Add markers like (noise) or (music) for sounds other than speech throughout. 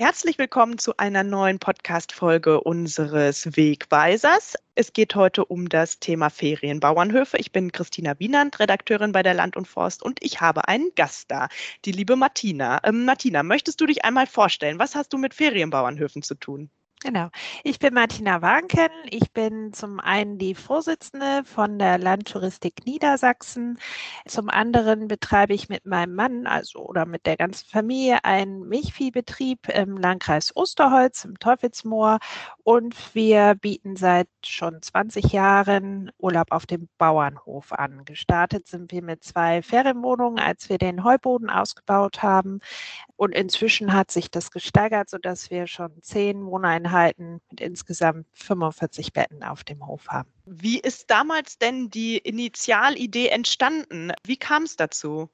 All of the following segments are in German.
Herzlich willkommen zu einer neuen Podcast-Folge unseres Wegweisers. Es geht heute um das Thema Ferienbauernhöfe. Ich bin Christina Wienand, Redakteurin bei der Land und Forst und ich habe einen Gast da, die liebe Martina. Ähm, Martina, möchtest du dich einmal vorstellen? Was hast du mit Ferienbauernhöfen zu tun? Genau. Ich bin Martina Warnken. Ich bin zum einen die Vorsitzende von der Landtouristik Niedersachsen. Zum anderen betreibe ich mit meinem Mann, also oder mit der ganzen Familie, einen Milchviehbetrieb im Landkreis Osterholz im Teufelsmoor. Und wir bieten seit schon 20 Jahren Urlaub auf dem Bauernhof an. Gestartet sind wir mit zwei Ferienwohnungen, als wir den Heuboden ausgebaut haben. Und inzwischen hat sich das gesteigert, sodass wir schon zehn Wohneinheiten mit insgesamt 45 Betten auf dem Hof haben. Wie ist damals denn die Initialidee entstanden? Wie kam es dazu?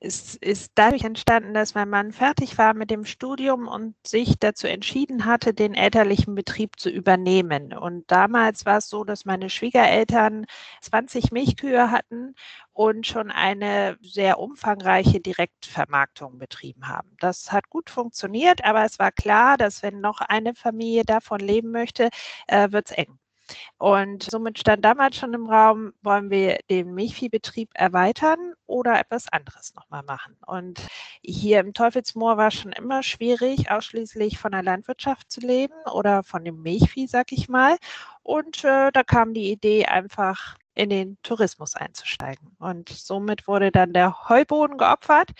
Es ist dadurch entstanden, dass mein Mann fertig war mit dem Studium und sich dazu entschieden hatte, den elterlichen Betrieb zu übernehmen. Und damals war es so, dass meine Schwiegereltern 20 Milchkühe hatten und schon eine sehr umfangreiche Direktvermarktung betrieben haben. Das hat gut funktioniert, aber es war klar, dass wenn noch eine Familie davon leben möchte, äh, wird es eng. Und somit stand damals schon im Raum, wollen wir den Milchviehbetrieb erweitern oder etwas anderes nochmal machen. Und hier im Teufelsmoor war schon immer schwierig, ausschließlich von der Landwirtschaft zu leben oder von dem Milchvieh, sag ich mal. Und äh, da kam die Idee, einfach in den Tourismus einzusteigen. Und somit wurde dann der Heuboden geopfert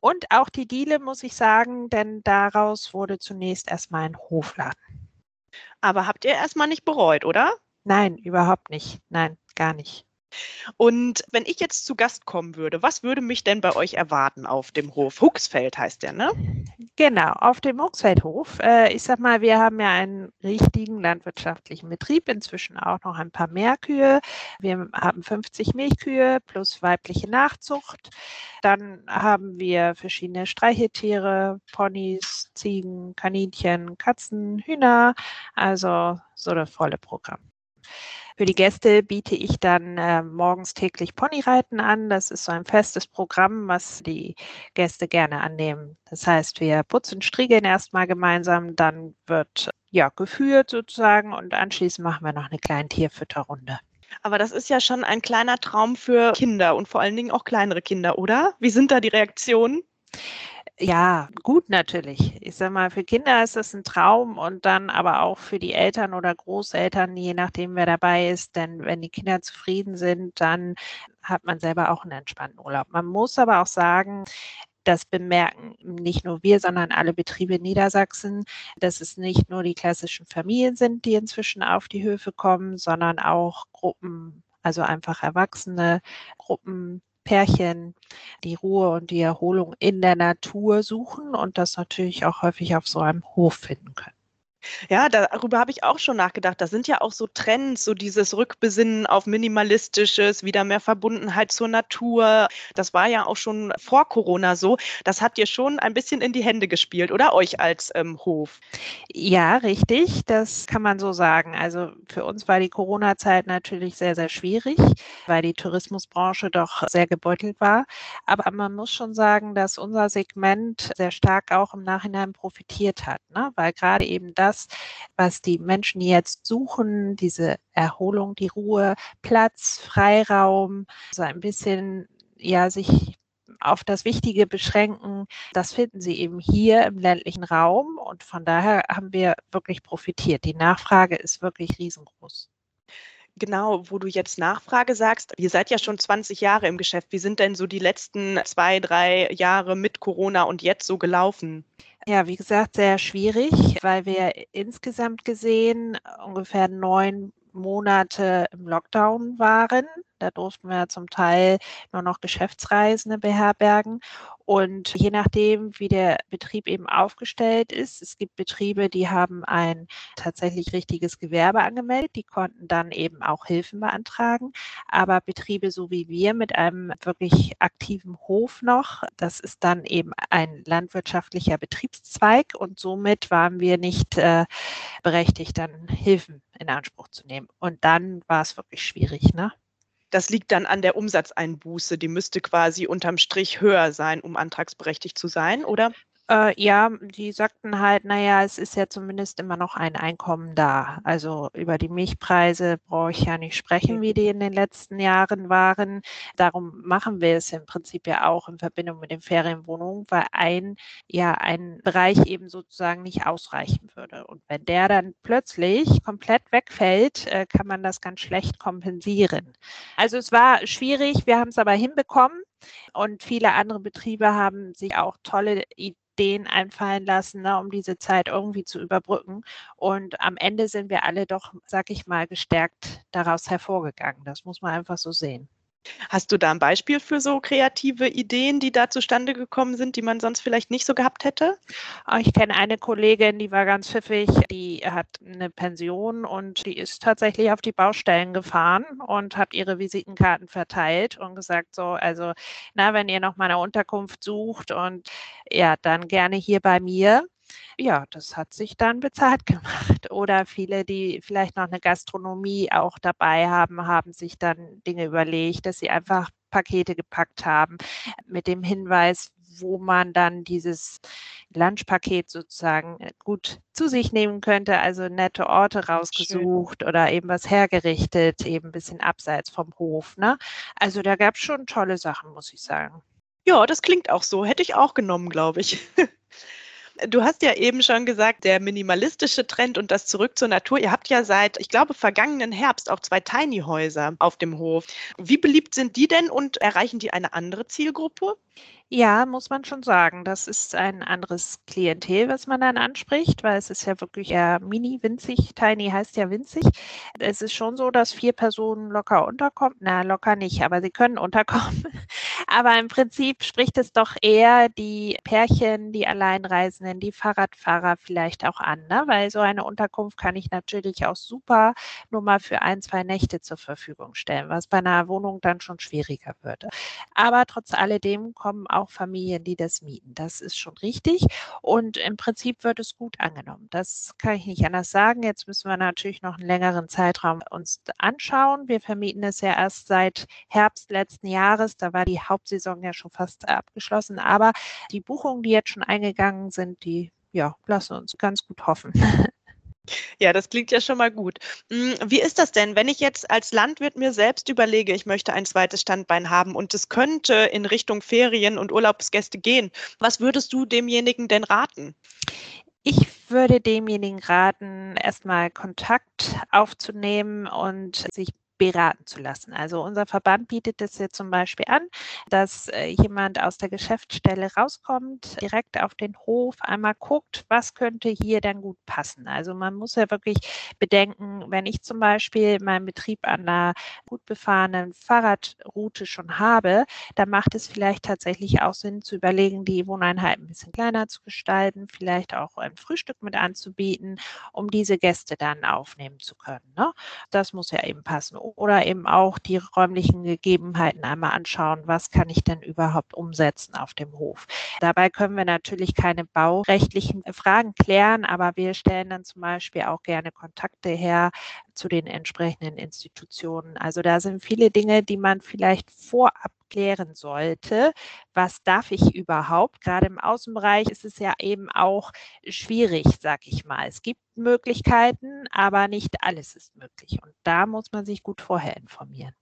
und auch die Diele, muss ich sagen, denn daraus wurde zunächst erstmal ein Hofladen. Aber habt ihr erstmal nicht bereut, oder? Nein, überhaupt nicht. Nein, gar nicht. Und wenn ich jetzt zu Gast kommen würde, was würde mich denn bei euch erwarten auf dem Hof? Huxfeld heißt der, ne? Genau, auf dem Huxfeldhof. Äh, ich sag mal, wir haben ja einen richtigen landwirtschaftlichen Betrieb, inzwischen auch noch ein paar mehr Kühe. Wir haben 50 Milchkühe plus weibliche Nachzucht. Dann haben wir verschiedene Streichetiere, Ponys, Ziegen, Kaninchen, Katzen, Hühner, also so das volle Programm. Für die Gäste biete ich dann äh, morgens täglich Ponyreiten an. Das ist so ein festes Programm, was die Gäste gerne annehmen. Das heißt, wir putzen Striegeln erstmal gemeinsam, dann wird ja geführt sozusagen und anschließend machen wir noch eine kleine Tierfütterrunde. Aber das ist ja schon ein kleiner Traum für Kinder und vor allen Dingen auch kleinere Kinder, oder? Wie sind da die Reaktionen? Ja, gut natürlich. Ich sage mal, für Kinder ist das ein Traum und dann aber auch für die Eltern oder Großeltern, je nachdem, wer dabei ist. Denn wenn die Kinder zufrieden sind, dann hat man selber auch einen entspannten Urlaub. Man muss aber auch sagen, das bemerken nicht nur wir, sondern alle Betriebe in Niedersachsen, dass es nicht nur die klassischen Familien sind, die inzwischen auf die Höfe kommen, sondern auch Gruppen, also einfach erwachsene Gruppen, Pärchen die Ruhe und die Erholung in der Natur suchen und das natürlich auch häufig auf so einem Hof finden können. Ja, darüber habe ich auch schon nachgedacht. Da sind ja auch so Trends, so dieses Rückbesinnen auf Minimalistisches, wieder mehr Verbundenheit zur Natur. Das war ja auch schon vor Corona so. Das hat dir schon ein bisschen in die Hände gespielt, oder euch als ähm, Hof? Ja, richtig. Das kann man so sagen. Also für uns war die Corona-Zeit natürlich sehr, sehr schwierig, weil die Tourismusbranche doch sehr gebeutelt war. Aber man muss schon sagen, dass unser Segment sehr stark auch im Nachhinein profitiert hat, ne? weil gerade eben das, das, was die Menschen jetzt suchen, diese Erholung, die Ruhe, Platz, Freiraum, so ein bisschen, ja, sich auf das Wichtige beschränken, das finden Sie eben hier im ländlichen Raum und von daher haben wir wirklich profitiert. Die Nachfrage ist wirklich riesengroß. Genau, wo du jetzt Nachfrage sagst, ihr seid ja schon 20 Jahre im Geschäft. Wie sind denn so die letzten zwei, drei Jahre mit Corona und jetzt so gelaufen? Ja, wie gesagt, sehr schwierig, weil wir insgesamt gesehen ungefähr neun Monate im Lockdown waren. Da durften wir zum Teil nur noch Geschäftsreisende beherbergen. Und je nachdem, wie der Betrieb eben aufgestellt ist, es gibt Betriebe, die haben ein tatsächlich richtiges Gewerbe angemeldet, die konnten dann eben auch Hilfen beantragen. Aber Betriebe so wie wir mit einem wirklich aktiven Hof noch, das ist dann eben ein landwirtschaftlicher Betriebszweig und somit waren wir nicht äh, berechtigt, dann Hilfen in Anspruch zu nehmen. Und dann war es wirklich schwierig, ne? Das liegt dann an der Umsatzeinbuße. Die müsste quasi unterm Strich höher sein, um antragsberechtigt zu sein, oder? Äh, ja, die sagten halt, naja, es ist ja zumindest immer noch ein Einkommen da. Also über die Milchpreise brauche ich ja nicht sprechen, wie die in den letzten Jahren waren. Darum machen wir es im Prinzip ja auch in Verbindung mit den Ferienwohnungen, weil ein, ja, ein Bereich eben sozusagen nicht ausreichen würde. Und wenn der dann plötzlich komplett wegfällt, äh, kann man das ganz schlecht kompensieren. Also es war schwierig, wir haben es aber hinbekommen. Und viele andere Betriebe haben sich auch tolle Ideen einfallen lassen, ne, um diese Zeit irgendwie zu überbrücken. Und am Ende sind wir alle doch, sag ich mal, gestärkt daraus hervorgegangen. Das muss man einfach so sehen. Hast du da ein Beispiel für so kreative Ideen, die da zustande gekommen sind, die man sonst vielleicht nicht so gehabt hätte? Ah, ich kenne eine Kollegin, die war ganz pfiffig, die hat eine Pension und die ist tatsächlich auf die Baustellen gefahren und hat ihre Visitenkarten verteilt und gesagt, so, also, na, wenn ihr noch mal eine Unterkunft sucht und ja, dann gerne hier bei mir ja, das hat sich dann bezahlt (laughs) gemacht. Oder viele, die vielleicht noch eine Gastronomie auch dabei haben, haben sich dann Dinge überlegt, dass sie einfach Pakete gepackt haben mit dem Hinweis, wo man dann dieses Lunchpaket sozusagen äh, gut zu sich nehmen könnte, also nette Orte rausgesucht Schön. oder eben was hergerichtet, eben ein bisschen abseits vom Hof. Ne? Also da gab es schon tolle Sachen, muss ich sagen. Ja, das klingt auch so. Hätte ich auch genommen, glaube ich. (laughs) Du hast ja eben schon gesagt, der minimalistische Trend und das Zurück zur Natur. Ihr habt ja seit, ich glaube, vergangenen Herbst auch zwei Tiny Häuser auf dem Hof. Wie beliebt sind die denn und erreichen die eine andere Zielgruppe? Ja, muss man schon sagen. Das ist ein anderes Klientel, was man dann anspricht, weil es ist ja wirklich eher mini, winzig. Tiny heißt ja winzig. Es ist schon so, dass vier Personen locker unterkommen. Na, locker nicht, aber sie können unterkommen. (laughs) Aber im Prinzip spricht es doch eher die Pärchen, die Alleinreisenden, die Fahrradfahrer vielleicht auch an, ne? weil so eine Unterkunft kann ich natürlich auch super nur mal für ein, zwei Nächte zur Verfügung stellen, was bei einer Wohnung dann schon schwieriger würde. Aber trotz alledem kommen auch auch Familien, die das mieten. Das ist schon richtig. Und im Prinzip wird es gut angenommen. Das kann ich nicht anders sagen. Jetzt müssen wir natürlich noch einen längeren Zeitraum uns anschauen. Wir vermieten es ja erst seit Herbst letzten Jahres. Da war die Hauptsaison ja schon fast abgeschlossen. Aber die Buchungen, die jetzt schon eingegangen sind, die ja, lassen uns ganz gut hoffen. (laughs) Ja, das klingt ja schon mal gut. Hm, wie ist das denn, wenn ich jetzt als Landwirt mir selbst überlege, ich möchte ein zweites Standbein haben und es könnte in Richtung Ferien und Urlaubsgäste gehen? Was würdest du demjenigen denn raten? Ich würde demjenigen raten, erstmal Kontakt aufzunehmen und sich beraten zu lassen. Also unser Verband bietet es jetzt zum Beispiel an, dass äh, jemand aus der Geschäftsstelle rauskommt, direkt auf den Hof, einmal guckt, was könnte hier dann gut passen. Also man muss ja wirklich bedenken, wenn ich zum Beispiel meinen Betrieb an einer gut befahrenen Fahrradroute schon habe, dann macht es vielleicht tatsächlich auch Sinn zu überlegen, die Wohneinheit ein bisschen kleiner zu gestalten, vielleicht auch ein Frühstück mit anzubieten, um diese Gäste dann aufnehmen zu können. Ne? Das muss ja eben passen oder eben auch die räumlichen Gegebenheiten einmal anschauen, was kann ich denn überhaupt umsetzen auf dem Hof. Dabei können wir natürlich keine baurechtlichen Fragen klären, aber wir stellen dann zum Beispiel auch gerne Kontakte her zu den entsprechenden Institutionen. Also da sind viele Dinge, die man vielleicht vorab klären sollte. Was darf ich überhaupt? Gerade im Außenbereich ist es ja eben auch schwierig, sag ich mal. Es gibt Möglichkeiten, aber nicht alles ist möglich. Und da muss man sich gut vorher informieren.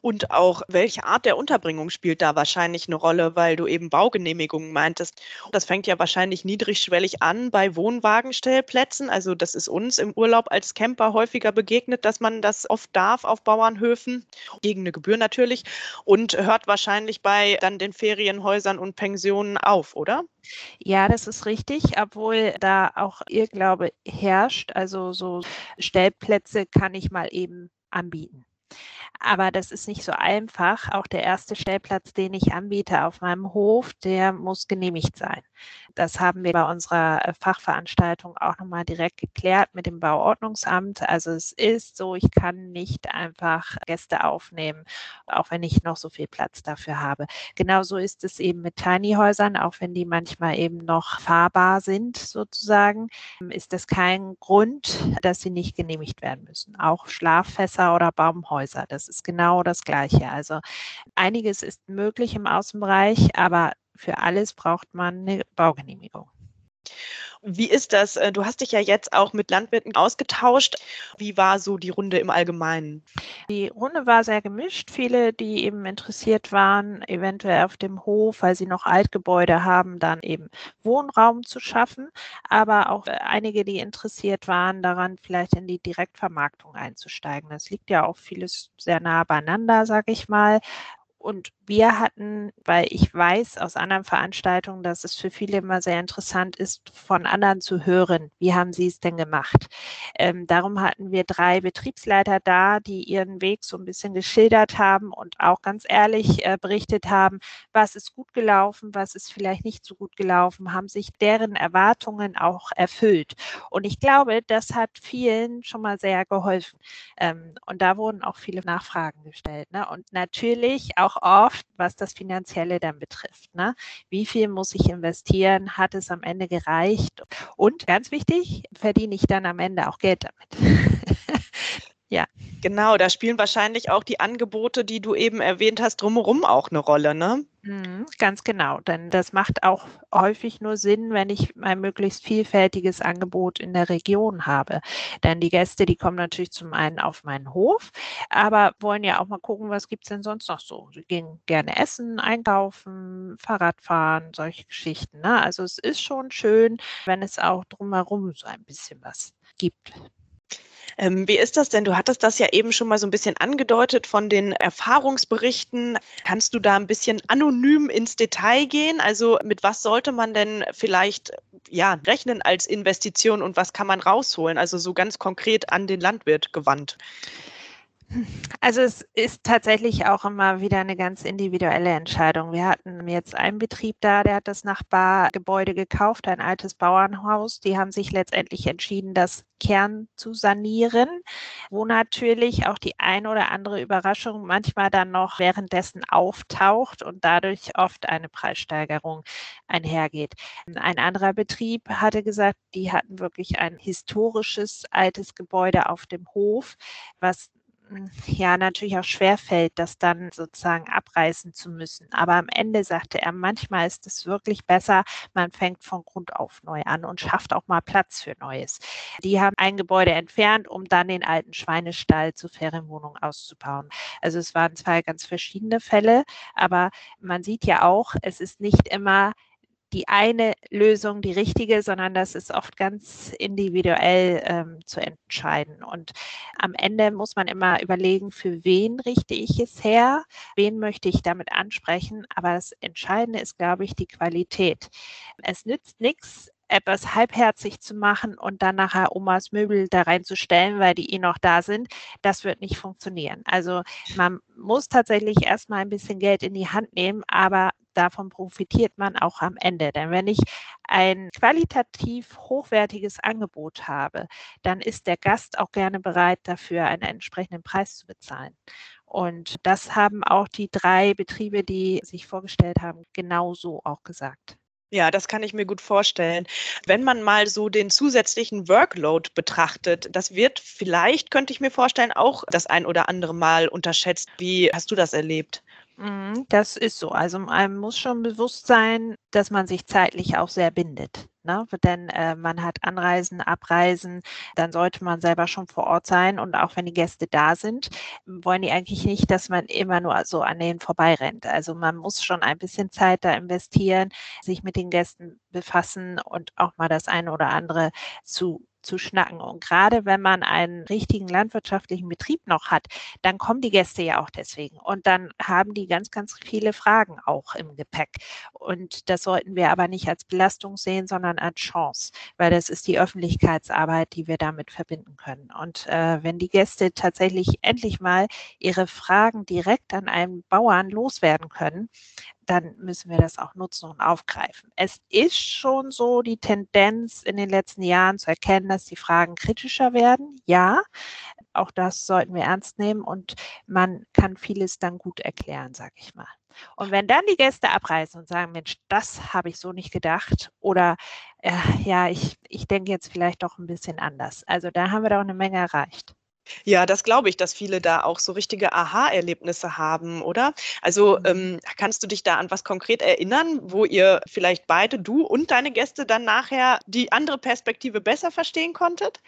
Und auch welche Art der Unterbringung spielt da wahrscheinlich eine Rolle, weil du eben Baugenehmigungen meintest. Das fängt ja wahrscheinlich niedrigschwellig an bei Wohnwagenstellplätzen. Also das ist uns im Urlaub als Camper häufiger begegnet, dass man das oft darf auf Bauernhöfen, gegen eine Gebühr natürlich, und hört wahrscheinlich bei dann den Ferienhäusern und Pensionen auf, oder? Ja, das ist richtig, obwohl da auch Irrglaube herrscht. Also so Stellplätze kann ich mal eben anbieten. Aber das ist nicht so einfach. Auch der erste Stellplatz, den ich anbiete auf meinem Hof, der muss genehmigt sein. Das haben wir bei unserer äh, Fachveranstaltung auch nochmal direkt geklärt mit dem Bauordnungsamt. Also es ist so, ich kann nicht einfach Gäste aufnehmen, auch wenn ich noch so viel Platz dafür habe. Genauso ist es eben mit Tiny Häusern, auch wenn die manchmal eben noch fahrbar sind sozusagen, ist das kein Grund, dass sie nicht genehmigt werden müssen. Auch Schlaffässer oder Baumhäuser, das ist genau das Gleiche. Also einiges ist möglich im Außenbereich, aber für alles braucht man eine Baugenehmigung. Wie ist das? Äh, du hast dich ja jetzt auch mit Landwirten ausgetauscht. Wie war so die Runde im Allgemeinen? Die Runde war sehr gemischt. Viele, die eben interessiert waren, eventuell auf dem Hof, weil sie noch Altgebäude haben, dann eben Wohnraum zu schaffen. Aber auch äh, einige, die interessiert waren, daran vielleicht in die Direktvermarktung einzusteigen. Das liegt ja auch vieles sehr nah beieinander, sage ich mal. Und wir hatten, weil ich weiß aus anderen Veranstaltungen, dass es für viele immer sehr interessant ist, von anderen zu hören, wie haben sie es denn gemacht. Ähm, darum hatten wir drei Betriebsleiter da, die ihren Weg so ein bisschen geschildert haben und auch ganz ehrlich äh, berichtet haben, was ist gut gelaufen, was ist vielleicht nicht so gut gelaufen, haben sich deren Erwartungen auch erfüllt. Und ich glaube, das hat vielen schon mal sehr geholfen. Ähm, und da wurden auch viele Nachfragen gestellt. Ne? Und natürlich auch oft, was das Finanzielle dann betrifft. Ne? Wie viel muss ich investieren? Hat es am Ende gereicht? Und ganz wichtig, verdiene ich dann am Ende auch Geld damit? (laughs) Ja. Genau, da spielen wahrscheinlich auch die Angebote, die du eben erwähnt hast, drumherum auch eine Rolle, ne? Mhm, ganz genau, denn das macht auch häufig nur Sinn, wenn ich ein möglichst vielfältiges Angebot in der Region habe. Denn die Gäste, die kommen natürlich zum einen auf meinen Hof, aber wollen ja auch mal gucken, was gibt es denn sonst noch so. Sie gehen gerne essen, einkaufen, Fahrradfahren, solche Geschichten. Ne? Also es ist schon schön, wenn es auch drumherum so ein bisschen was gibt. Ähm, wie ist das denn? Du hattest das ja eben schon mal so ein bisschen angedeutet von den Erfahrungsberichten. Kannst du da ein bisschen anonym ins Detail gehen? Also mit was sollte man denn vielleicht ja, rechnen als Investition und was kann man rausholen? Also so ganz konkret an den Landwirt gewandt. Also es ist tatsächlich auch immer wieder eine ganz individuelle Entscheidung. Wir hatten jetzt einen Betrieb da, der hat das Nachbargebäude gekauft, ein altes Bauernhaus. Die haben sich letztendlich entschieden, das Kern zu sanieren, wo natürlich auch die eine oder andere Überraschung manchmal dann noch währenddessen auftaucht und dadurch oft eine Preissteigerung einhergeht. Ein anderer Betrieb hatte gesagt, die hatten wirklich ein historisches altes Gebäude auf dem Hof, was ja natürlich auch schwerfällt, das dann sozusagen abreißen zu müssen. Aber am Ende sagte er, manchmal ist es wirklich besser, man fängt von Grund auf neu an und schafft auch mal Platz für Neues. Die haben ein Gebäude entfernt, um dann den alten Schweinestall zur Ferienwohnung auszubauen. Also es waren zwei ganz verschiedene Fälle, aber man sieht ja auch, es ist nicht immer die eine Lösung die richtige, sondern das ist oft ganz individuell ähm, zu entscheiden. Und am Ende muss man immer überlegen, für wen richte ich es her, wen möchte ich damit ansprechen. Aber das Entscheidende ist, glaube ich, die Qualität. Es nützt nichts, etwas halbherzig zu machen und dann nachher Omas Möbel da reinzustellen, weil die eh noch da sind, das wird nicht funktionieren. Also man muss tatsächlich erstmal ein bisschen Geld in die Hand nehmen, aber davon profitiert man auch am Ende. Denn wenn ich ein qualitativ hochwertiges Angebot habe, dann ist der Gast auch gerne bereit, dafür einen entsprechenden Preis zu bezahlen. Und das haben auch die drei Betriebe, die sich vorgestellt haben, genauso auch gesagt. Ja, das kann ich mir gut vorstellen. Wenn man mal so den zusätzlichen Workload betrachtet, das wird vielleicht, könnte ich mir vorstellen, auch das ein oder andere Mal unterschätzt. Wie hast du das erlebt? Mhm, das ist so. Also einem muss schon bewusst sein, dass man sich zeitlich auch sehr bindet. Ne? Denn äh, man hat Anreisen, Abreisen, dann sollte man selber schon vor Ort sein. Und auch wenn die Gäste da sind, wollen die eigentlich nicht, dass man immer nur so an denen vorbeirennt. Also man muss schon ein bisschen Zeit da investieren, sich mit den Gästen befassen und auch mal das eine oder andere zu zu schnacken. Und gerade wenn man einen richtigen landwirtschaftlichen Betrieb noch hat, dann kommen die Gäste ja auch deswegen. Und dann haben die ganz, ganz viele Fragen auch im Gepäck. Und das sollten wir aber nicht als Belastung sehen, sondern als Chance, weil das ist die Öffentlichkeitsarbeit, die wir damit verbinden können. Und äh, wenn die Gäste tatsächlich endlich mal ihre Fragen direkt an einen Bauern loswerden können, dann müssen wir das auch nutzen und aufgreifen. Es ist schon so die Tendenz in den letzten Jahren zu erkennen, dass die Fragen kritischer werden. Ja, auch das sollten wir ernst nehmen und man kann vieles dann gut erklären, sage ich mal. Und wenn dann die Gäste abreisen und sagen, Mensch, das habe ich so nicht gedacht oder äh, ja, ich, ich denke jetzt vielleicht doch ein bisschen anders. Also da haben wir doch eine Menge erreicht. Ja, das glaube ich, dass viele da auch so richtige Aha-Erlebnisse haben, oder? Also, Mhm. ähm, kannst du dich da an was konkret erinnern, wo ihr vielleicht beide, du und deine Gäste dann nachher die andere Perspektive besser verstehen konntet?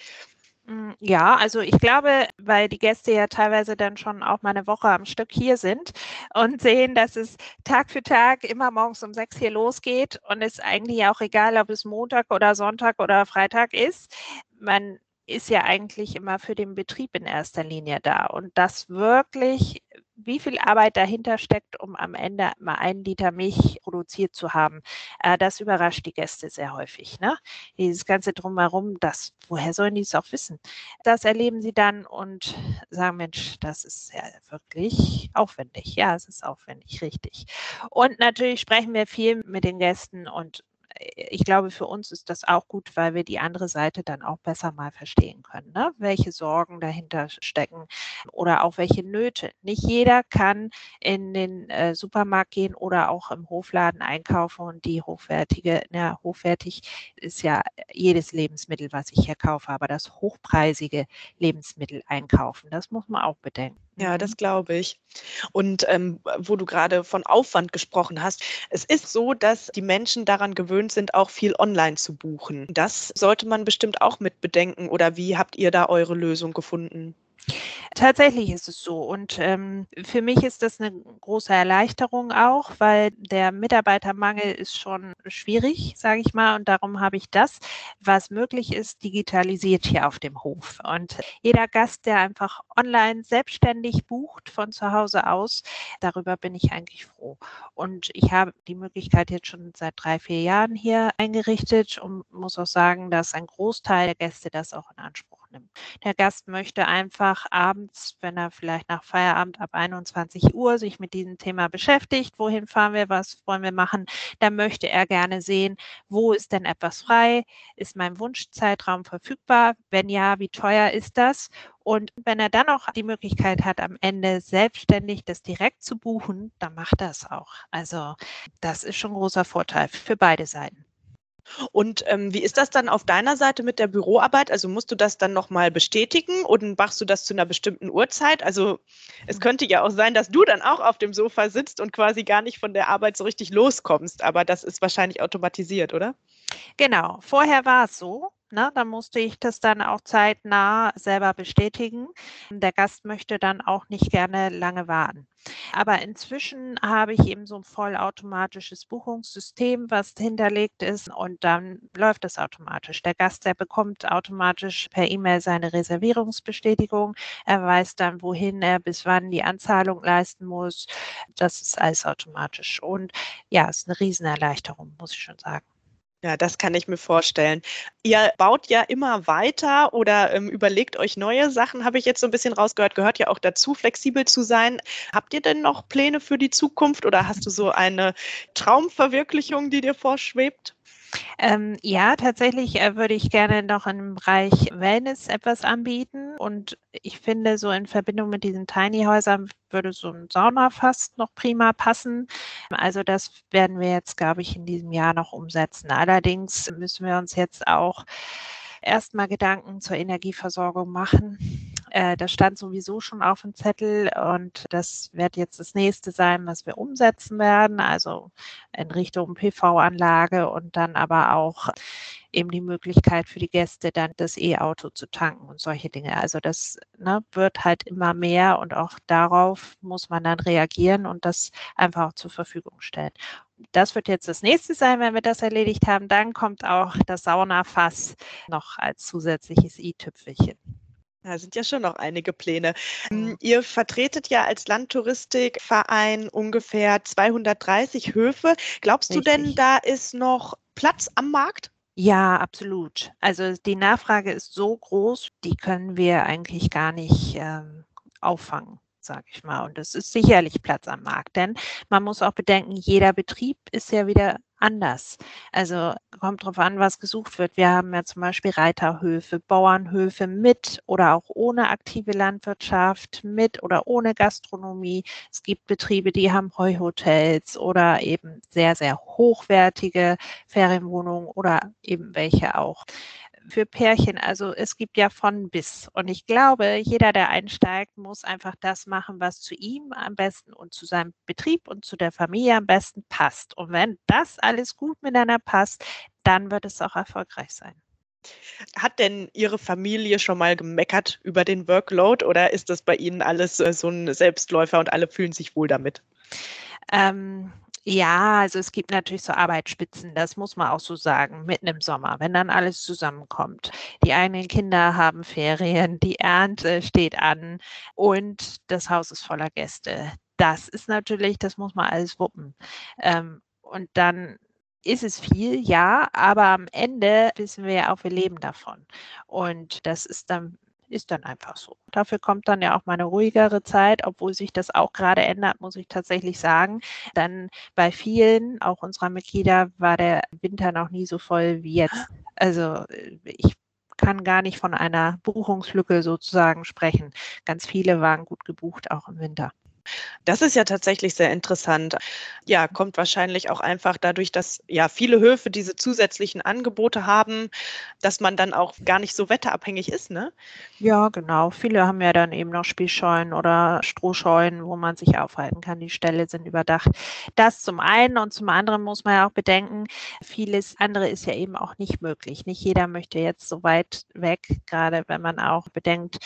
Hm, ja, also ich glaube, weil die Gäste ja teilweise dann schon auch mal 'ne Woche am Stück hier sind und sehen, dass es Tag für Tag immer morgens um 6 hier losgeht und es eigentlich auch egal, ob es Montag oder Sonntag oder Freitag ist. Man ist ja eigentlich immer für den Betrieb in erster Linie da und das wirklich wie viel Arbeit dahinter steckt, um am Ende mal 1 Liter Milch produziert zu haben, äh, das überrascht die Gäste sehr häufig, ne? Dieses ganze Drumherum, das woher sollen die's auch wissen? Das erleben sie dann und sagen: „Mensch, das ist ja wirklich aufwendig.“ Ja, es ist aufwendig, richtig. Und natürlich sprechen wir viel mit den Gästen und, ich glaube, für uns ist das auch gut, weil wir die andere Seite dann auch besser mal verstehen können, ne? Welche Sorgen dahinter stecken oder auch welche Nöte. Nicht jeder kann in den, äh, Supermarkt gehen oder auch im Hofladen einkaufen und die hochwertige na, hochwertig ist ja jedes Lebensmittel, was ich hier kaufe, aber das hochpreisige Lebensmittel einkaufen, das muss man auch bedenken. Ja, Mhm. das glaube ich. Und, ähm, wo du grade von Aufwand gesprochen hast, es ist so, dass die Menschen daran gewöhnt sind, auch viel online zu buchen. Das sollte man bestimmt auch mit bedenken oder wie habt ihr da eure Lösung gefunden? Tatsächlich ist es so und, ähm, für mich ist das 'ne große Erleichterung auch, weil der Mitarbeitermangel ist schon schwierig, sage ich mal, und darum habe ich das, was möglich ist, digitalisiert hier auf dem Hof. Und jeder Gast, der einfach online selbstständig bucht von zu Hause aus, darüber bin ich eigentlich froh. Und ich habe die Möglichkeit jetzt schon seit 3, 4 Jahren hier eingerichtet und muss auch sagen, dass ein Großteil der Gäste das auch in Anspruch Der Gast möchte einfach abends, wenn er vielleicht nach Feierabend ab 21:00 sich mit diesem Thema beschäftigt: „Wohin fahren wir? Was wollen wir machen?“ Dann möchte er gerne sehen: „Wo ist denn etwas frei? Ist mein Wunschzeitraum verfügbar? Wenn ja, wie teuer ist das?“ Und wenn er dann noch die Möglichkeit hat, am Ende selbstständig das direkt zu buchen, dann macht er's auch. Also, das ist schon 'n großer Vorteil für beide Seiten. Und, ähm, wie ist das dann auf deiner Seite mit der Büroarbeit? Also, musst du das dann noch mal bestätigen und machst du das zu 'ner bestimmten Uhrzeit? Also, es Mhm. könnte ja auch sein, dass du dann auch auf dem Sofa sitzt und quasi gar nicht von der Arbeit so richtig loskommst, aber das ist wahrscheinlich automatisiert, oder? Genau, vorher war es so, ne? Da musste ich das dann auch zeitnah selber bestätigen. Der Gast möchte dann auch nicht gerne lange warten. Aber inzwischen habe ich eben so 'n vollautomatisches Buchungssystem, was hinterlegt ist und dann läuft das automatisch. Der Gast, der bekommt automatisch per E-Mail seine Reservierungsbestätigung. Er weiß dann, wohin er bis wann die Anzahlung leisten muss. Das ist alles automatisch und ja, ist 'ne Riesenerleichterung, muss ich schon sagen. Ja, das kann ich mir vorstellen. Ihr baut ja immer weiter oder, ähm, überlegt euch neue Sachen, habe ich jetzt so 'n bisschen rausgehört, gehört ja auch dazu, flexibel zu sein. Habt ihr denn noch Pläne für die Zukunft oder hast du so eine Traumverwirklichung, die dir vorschwebt? Ähm, ja, tatsächlich, äh, würde ich gerne noch im Bereich Wellness etwas anbieten und ich finde, so in Verbindung mit diesen Tiny-Häusern würde so 'n Saunafass noch prima passen. Also, das werden wir jetzt, glaube ich, in diesem Jahr noch umsetzen. Allerdings müssen wir uns jetzt auch erst mal Gedanken zur Energieversorgung machen. Äh, das stand sowieso schon auf'm Zettel und das wird jetzt das Nächste sein, was wir umsetzen werden, also in Richtung PV-Anlage und dann aber auch eben die Möglichkeit für die Gäste, dann das E-Auto zu tanken und solche Dinge. Also, das, ne, wird halt immer mehr und auch darauf muss man dann reagieren und das einfach auch zur Verfügung stellen. Das wird jetzt das Nächste sein, wenn wir das erledigt haben. Dann kommt auch das Saunafass noch als zusätzliches i-Tüpfelchen. Ja, sind ja schon noch einige Pläne. Mhm. ihr vertretet ja als Landtouristikverein ungefähr 230 Höfe. Glaubst du denn, Richtig. da ist noch Platz am Markt? Ja, absolut. Also, die Nachfrage ist so groß, die können wir eigentlich gar nicht, ähm, auffangen, sage ich mal. Und es ist sicherlich Platz am Markt, denn man muss auch bedenken, jeder Betrieb ist ja wieder anders. Also, kommt drauf an, was gesucht wird. Wir haben ja zum Beispiel Reiterhöfe, Bauernhöfe mit oder auch ohne aktive Landwirtschaft, mit oder ohne Gastronomie. Es gibt Betriebe, die haben Heuhotels oder eben sehr, sehr hochwertige Ferienwohnungen oder eben welche auch für Pärchen. Also es gibt ja von bis. Und ich glaube, jeder, der einsteigt, muss einfach das machen, was zu ihm am besten und zu seinem Betrieb und zu der Familie am besten passt. Und wenn das alles gut miteinander passt, dann wird es auch erfolgreich sein. Hat denn Ihre Familie schon mal gemeckert über den Workload oder ist das bei Ihnen alles äh, so ein Selbstläufer und alle fühlen sich wohl damit? Ähm, ja, also es gibt natürlich so Arbeitsspitzen, das muss man auch so sagen, mitten im Sommer, wenn dann alles zusammenkommt. Die eigenen Kinder haben Ferien, die Ernte steht an und das Haus ist voller Gäste. Das ist natürlich, das muss man alles wuppen. Ähm, und dann ist es viel, ja, aber am Ende wissen wir ja auch, wir leben davon. Und das ist dann ist dann einfach so. Dafür kommt dann ja auch mal eine ruhigere Zeit, obwohl sich das auch gerade ändert, muss ich tatsächlich sagen. Dann bei vielen, auch unserer Mitglieder, war der Winter noch nie so voll wie jetzt. Also äh, ich kann gar nicht von einer Buchungslücke sozusagen sprechen. Ganz viele waren gut gebucht, auch im Winter. Das ist ja tatsächlich sehr interessant. Ja, kommt wahrscheinlich auch einfach dadurch, dass ja viele Höfe diese zusätzlichen Angebote haben, dass man dann auch gar nicht so wetterabhängig ist, ne? Ja, genau. Viele haben ja dann eben noch Spielscheunen oder Strohscheunen, wo man sich aufhalten kann. Die Ställe sind überdacht. Das zum einen und zum anderen muss man ja auch bedenken, vieles andere ist ja eben auch nicht möglich. Nicht jeder möchte jetzt so weit weg, gerade wenn man auch bedenkt,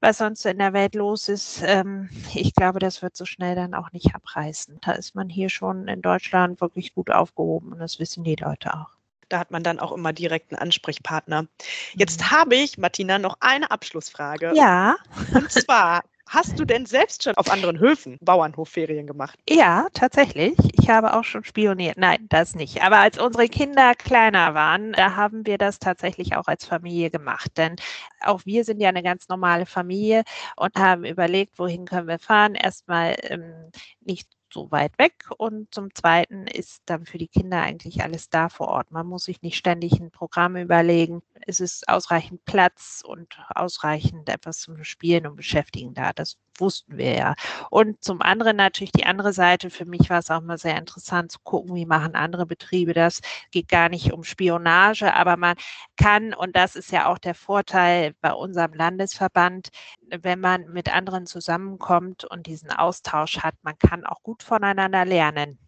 was sonst in der Welt los ist. Ähm, ich glaube, das wird so schnell dann auch nicht abreißen. Da ist man hier schon in Deutschland wirklich gut aufgehoben und das wissen die Leute auch. Da hat man dann auch immer direkt einen Ansprechpartner. Jetzt mhm. habe ich, Martina, noch eine Abschlussfrage. Ja. Und zwar, (laughs) Hast du denn selbst schon auf anderen Höfen Bauernhofferien gemacht? Ja, tatsächlich. Ich habe auch schon spioniert. Nein, das nicht. Aber als unsere Kinder kleiner waren, da haben wir das tatsächlich auch als Familie gemacht. Denn auch wir sind ja eine ganz normale Familie und haben überlegt, wohin können wir fahren. Erstmal ähm, nicht so weit weg. Und zum Zweiten ist dann für die Kinder eigentlich alles da vor Ort. Man muss sich nicht ständig ein Programm überlegen. Es ist ausreichend Platz und ausreichend etwas zum Spielen und Beschäftigen da. Das wussten wir ja. Und zum anderen natürlich die andere Seite. Für mich war es auch mal sehr interessant zu gucken, wie machen andere Betriebe das. Geht gar nicht um Spionage, aber man kann, und das ist ja auch der Vorteil bei unserem Landesverband, wenn man mit anderen zusammenkommt und diesen Austausch hat, man kann auch gut voneinander lernen.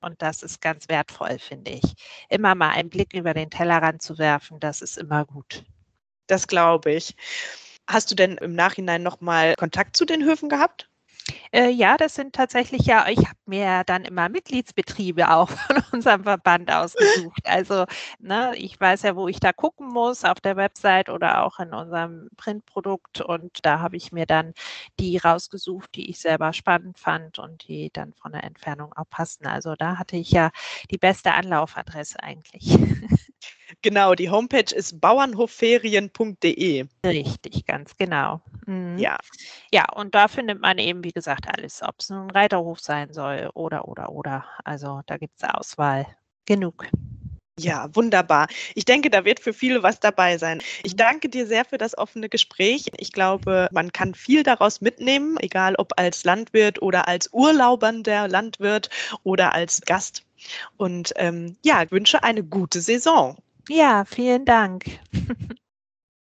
Und das ist ganz wertvoll, finde ich. Immer mal einen Blick über den Tellerrand zu werfen, das ist immer gut. Das glaube ich. Hast du denn im Nachhinein nochmal Kontakt zu den Höfen gehabt? Äh, ja, das sind tatsächlich ja, ich habe mir dann immer Mitgliedsbetriebe auch (laughs) von unserem Verband ausgesucht. Also ne, ich weiß ja, wo ich da gucken muss, auf der Website oder auch in unserem Printprodukt. Und da habe ich mir dann die rausgesucht, die ich selber spannend fand und die dann von der Entfernung auch passten. Also da hatte ich ja die beste Anlaufadresse eigentlich. (laughs) Genau, die Homepage ist bauernhofferien.de. Richtig, ganz genau. Mhm. Ja. Ja, und da findet man eben, wie gesagt, alles, ob es nun ein Reiterhof sein soll oder, oder, oder. Also da gibt es Auswahl genug. Ja, wunderbar. Ich denke, da wird für viele was dabei sein. Ich mhm. danke dir sehr für das offene Gespräch. Ich glaube, man kann viel daraus mitnehmen, egal ob als Landwirt oder als urlaubernder Landwirt oder als Gast. Und ähm, ja, wünsche eine gute Saison. Ja, vielen Dank. (laughs)